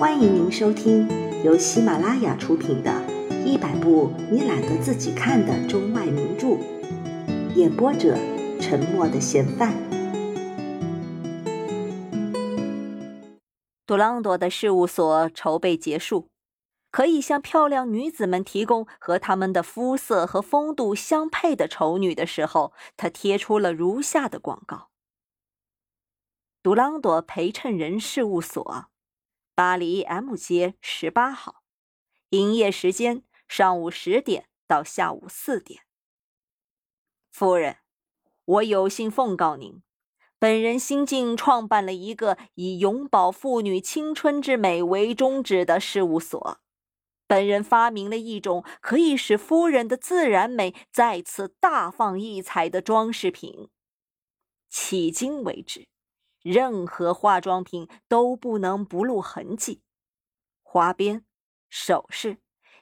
欢迎您收听由喜马拉雅出品的《一百部你懒得自己看的中外名著》，演播者：沉默的嫌犯。杜朗多的事务所筹备结束，可以向漂亮女子们提供和她们的肤色和风度相配的丑女的时候，他贴出了如下的广告：杜朗多陪衬人事务所。巴黎 M 街十八号，营业时间上午十点到下午四点。夫人，我有幸奉告您，本人新近创办了一个以永葆妇女青春之美为宗旨的事务所。本人发明了一种可以使夫人的自然美再次大放异彩的装饰品。迄今为止。任何化妆品都不能不露痕迹，花边、首饰，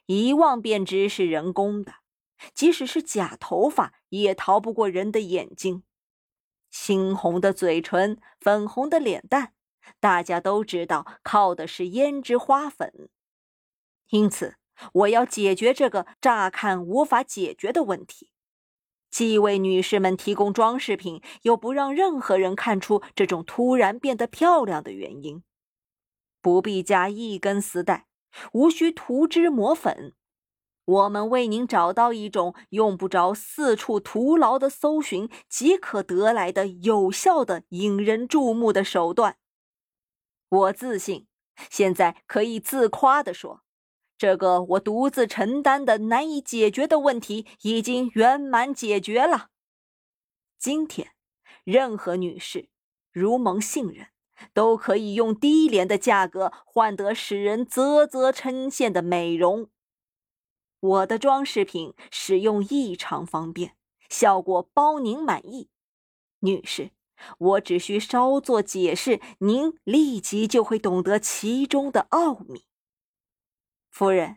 一望便知是人工的；即使是假头发，也逃不过人的眼睛。猩红的嘴唇，粉红的脸蛋，大家都知道靠的是胭脂花粉。因此，我要解决这个乍看无法解决的问题。既为女士们提供装饰品，又不让任何人看出这种突然变得漂亮的原因。不必加一根丝带，无需涂脂抹粉，我们为您找到一种用不着四处徒劳的搜寻即可得来的有效的引人注目的手段。我自信，现在可以自夸地说。这个我独自承担的难以解决的问题已经圆满解决了。今天，任何女士如蒙信任，都可以用低廉的价格换得使人啧啧称羡的美容。我的装饰品使用异常方便，效果包您满意。女士，我只需稍作解释，您立即就会懂得其中的奥秘。夫人，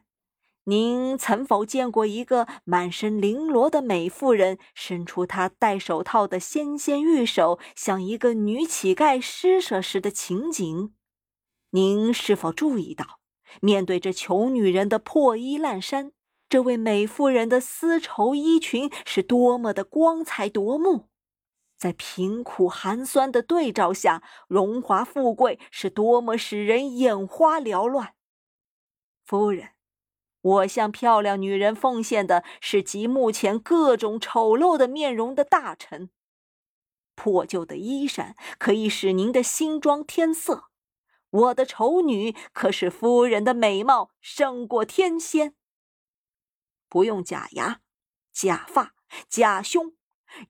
您曾否见过一个满身绫罗的美妇人伸出她戴手套的纤纤玉手，向一个女乞丐施舍时的情景？您是否注意到，面对这穷女人的破衣烂衫，这位美妇人的丝绸衣裙是多么的光彩夺目？在贫苦寒酸的对照下，荣华富贵是多么使人眼花缭乱？夫人，我向漂亮女人奉献的是集目前各种丑陋的面容的大臣。破旧的衣衫可以使您的新装添色，我的丑女可使夫人的美貌胜过天仙。不用假牙、假发、假胸，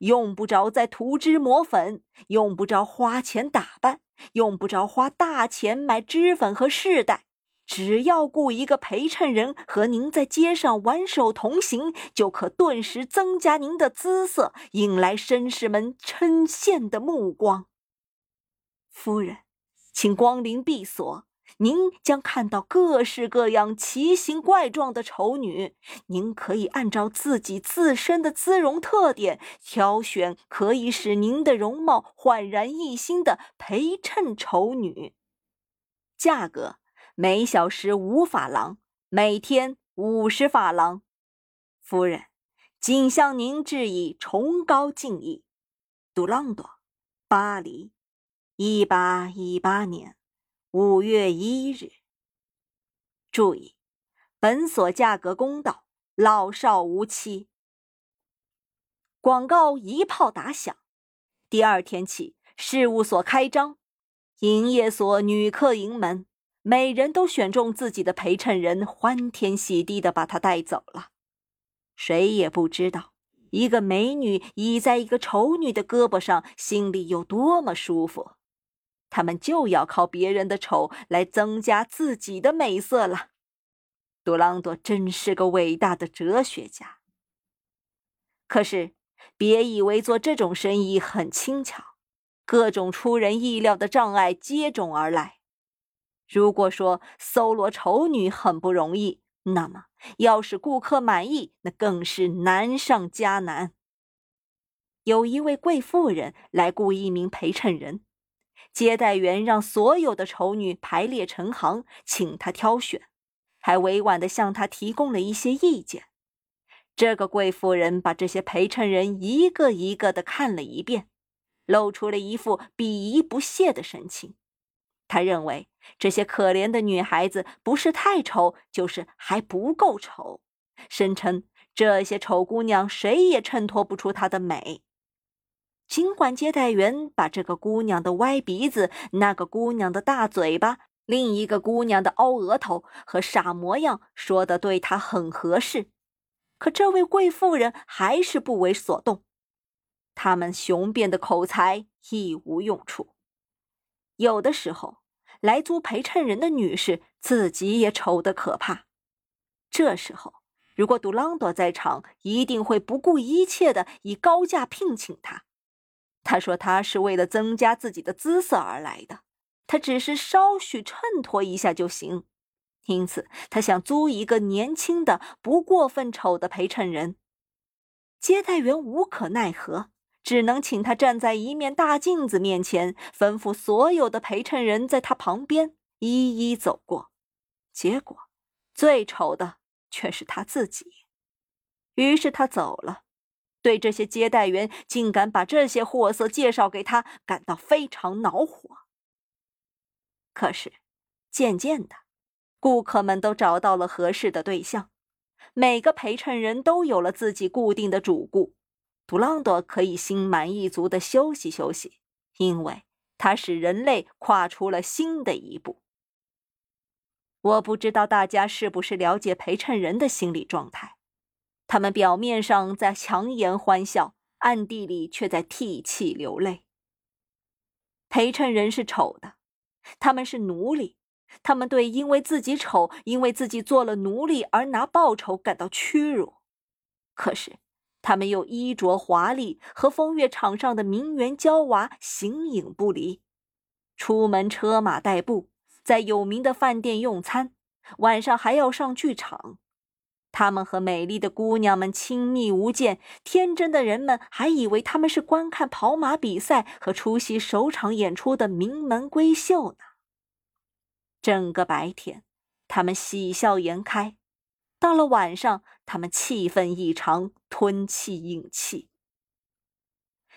用不着再涂脂抹粉，用不着花钱打扮，用不着花大钱买脂粉和饰带。只要雇一个陪衬人和您在街上挽手同行，就可顿时增加您的姿色，引来绅士们称羡的目光。夫人，请光临闭所，您将看到各式各样奇形怪状的丑女。您可以按照自己自身的姿容特点，挑选可以使您的容貌焕然一新的陪衬丑女。价格。每小时五法郎，每天五十法郎。夫人，谨向您致以崇高敬意。杜朗多，巴黎，一八一八年五月一日。注意，本所价格公道，老少无欺。广告一炮打响，第二天起，事务所开张，营业所女客盈门。每人都选中自己的陪衬人，欢天喜地的把她带走了。谁也不知道，一个美女倚在一个丑女的胳膊上，心里有多么舒服。他们就要靠别人的丑来增加自己的美色了。杜朗多真是个伟大的哲学家。可是，别以为做这种生意很轻巧，各种出人意料的障碍接踵而来。如果说搜罗丑女很不容易，那么要使顾客满意，那更是难上加难。有一位贵妇人来雇一名陪衬人，接待员让所有的丑女排列成行，请她挑选，还委婉地向她提供了一些意见。这个贵妇人把这些陪衬人一个一个的看了一遍，露出了一副鄙夷不屑的神情。她认为这些可怜的女孩子不是太丑，就是还不够丑，声称这些丑姑娘谁也衬托不出她的美。尽管接待员把这个姑娘的歪鼻子、那个姑娘的大嘴巴、另一个姑娘的凹额头和傻模样说的对她很合适，可这位贵妇人还是不为所动。他们雄辩的口才一无用处。有的时候，来租陪衬人的女士自己也丑得可怕。这时候，如果杜朗多在场，一定会不顾一切的以高价聘请她。他说：“他是为了增加自己的姿色而来的，他只是稍许衬托一下就行。因此，他想租一个年轻的、不过分丑的陪衬人。接待员无可奈何，只能请他站在一面大镜子面前，吩咐所有的陪衬人在他旁边一一走过。结果，最丑的却是他自己。于是他走了。”对这些接待员竟敢把这些货色介绍给他，感到非常恼火。可是，渐渐的，顾客们都找到了合适的对象，每个陪衬人都有了自己固定的主顾。杜朗多可以心满意足的休息休息，因为他使人类跨出了新的一步。我不知道大家是不是了解陪衬人的心理状态。他们表面上在强颜欢笑，暗地里却在涕泣流泪。陪衬人是丑的，他们是奴隶，他们对因为自己丑，因为自己做了奴隶而拿报酬感到屈辱。可是，他们又衣着华丽，和风月场上的名媛娇娃形影不离，出门车马代步，在有名的饭店用餐，晚上还要上剧场。他们和美丽的姑娘们亲密无间，天真的人们还以为他们是观看跑马比赛和出席首场演出的名门闺秀呢。整个白天，他们喜笑颜开；到了晚上，他们气愤异常，吞气饮气。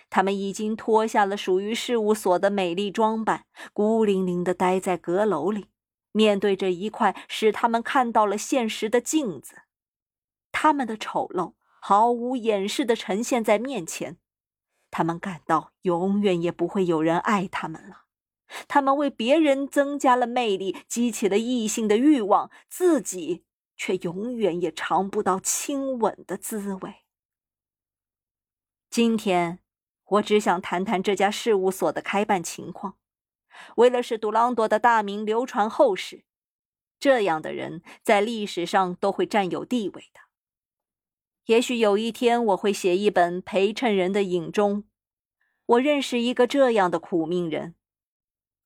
他们已经脱下了属于事务所的美丽装扮，孤零零地待在阁楼里，面对着一块使他们看到了现实的镜子。他们的丑陋毫无掩饰地呈现在面前，他们感到永远也不会有人爱他们了。他们为别人增加了魅力，激起了异性的欲望，自己却永远也尝不到亲吻的滋味。今天，我只想谈谈这家事务所的开办情况，为了使杜朗多的大名流传后世，这样的人在历史上都会占有地位的。也许有一天我会写一本陪衬人的影中。我认识一个这样的苦命人，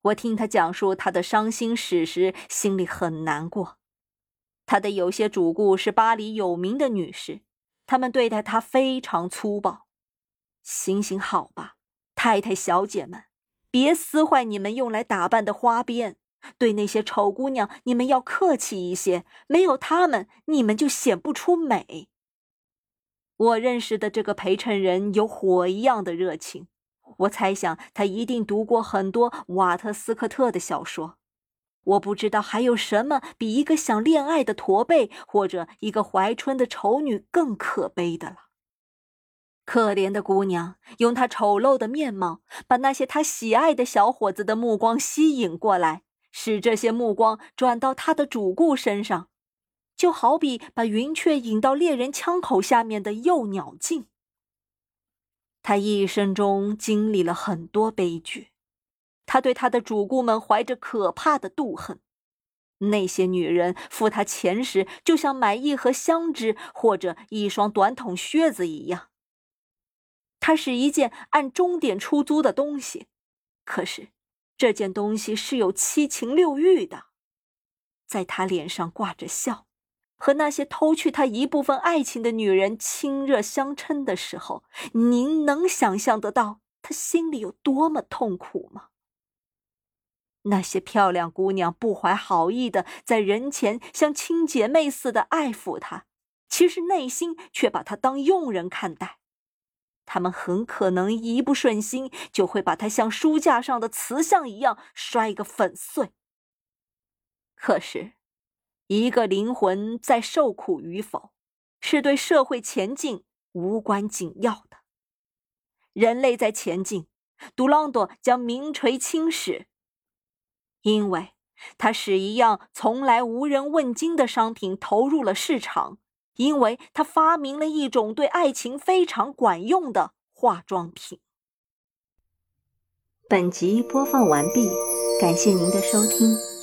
我听他讲述他的伤心史时，心里很难过。他的有些主顾是巴黎有名的女士，她们对待他非常粗暴。行行好吧，太太小姐们，别撕坏你们用来打扮的花边。对那些丑姑娘，你们要客气一些，没有她们，你们就显不出美。我认识的这个陪衬人有火一样的热情，我猜想他一定读过很多瓦特斯科特的小说。我不知道还有什么比一个想恋爱的驼背或者一个怀春的丑女更可悲的了。可怜的姑娘用她丑陋的面貌，把那些她喜爱的小伙子的目光吸引过来，使这些目光转到她的主顾身上。就好比把云雀引到猎人枪口下面的幼鸟镜。他一生中经历了很多悲剧，他对他的主顾们怀着可怕的妒恨。那些女人付他钱时，就像买一盒香脂或者一双短筒靴子一样。它是一件按钟点出租的东西，可是这件东西是有七情六欲的，在他脸上挂着笑。和那些偷去他一部分爱情的女人亲热相称的时候，您能想象得到他心里有多么痛苦吗？那些漂亮姑娘不怀好意的在人前像亲姐妹似的爱抚他，其实内心却把他当佣人看待。他们很可能一不顺心，就会把他像书架上的瓷像一样摔个粉碎。可是，一个灵魂在受苦与否，是对社会前进无关紧要的。人类在前进，杜朗多将名垂青史，因为他使一样从来无人问津的商品投入了市场。因为他发明了一种对爱情非常管用的化妆品。本集播放完毕，感谢您的收听。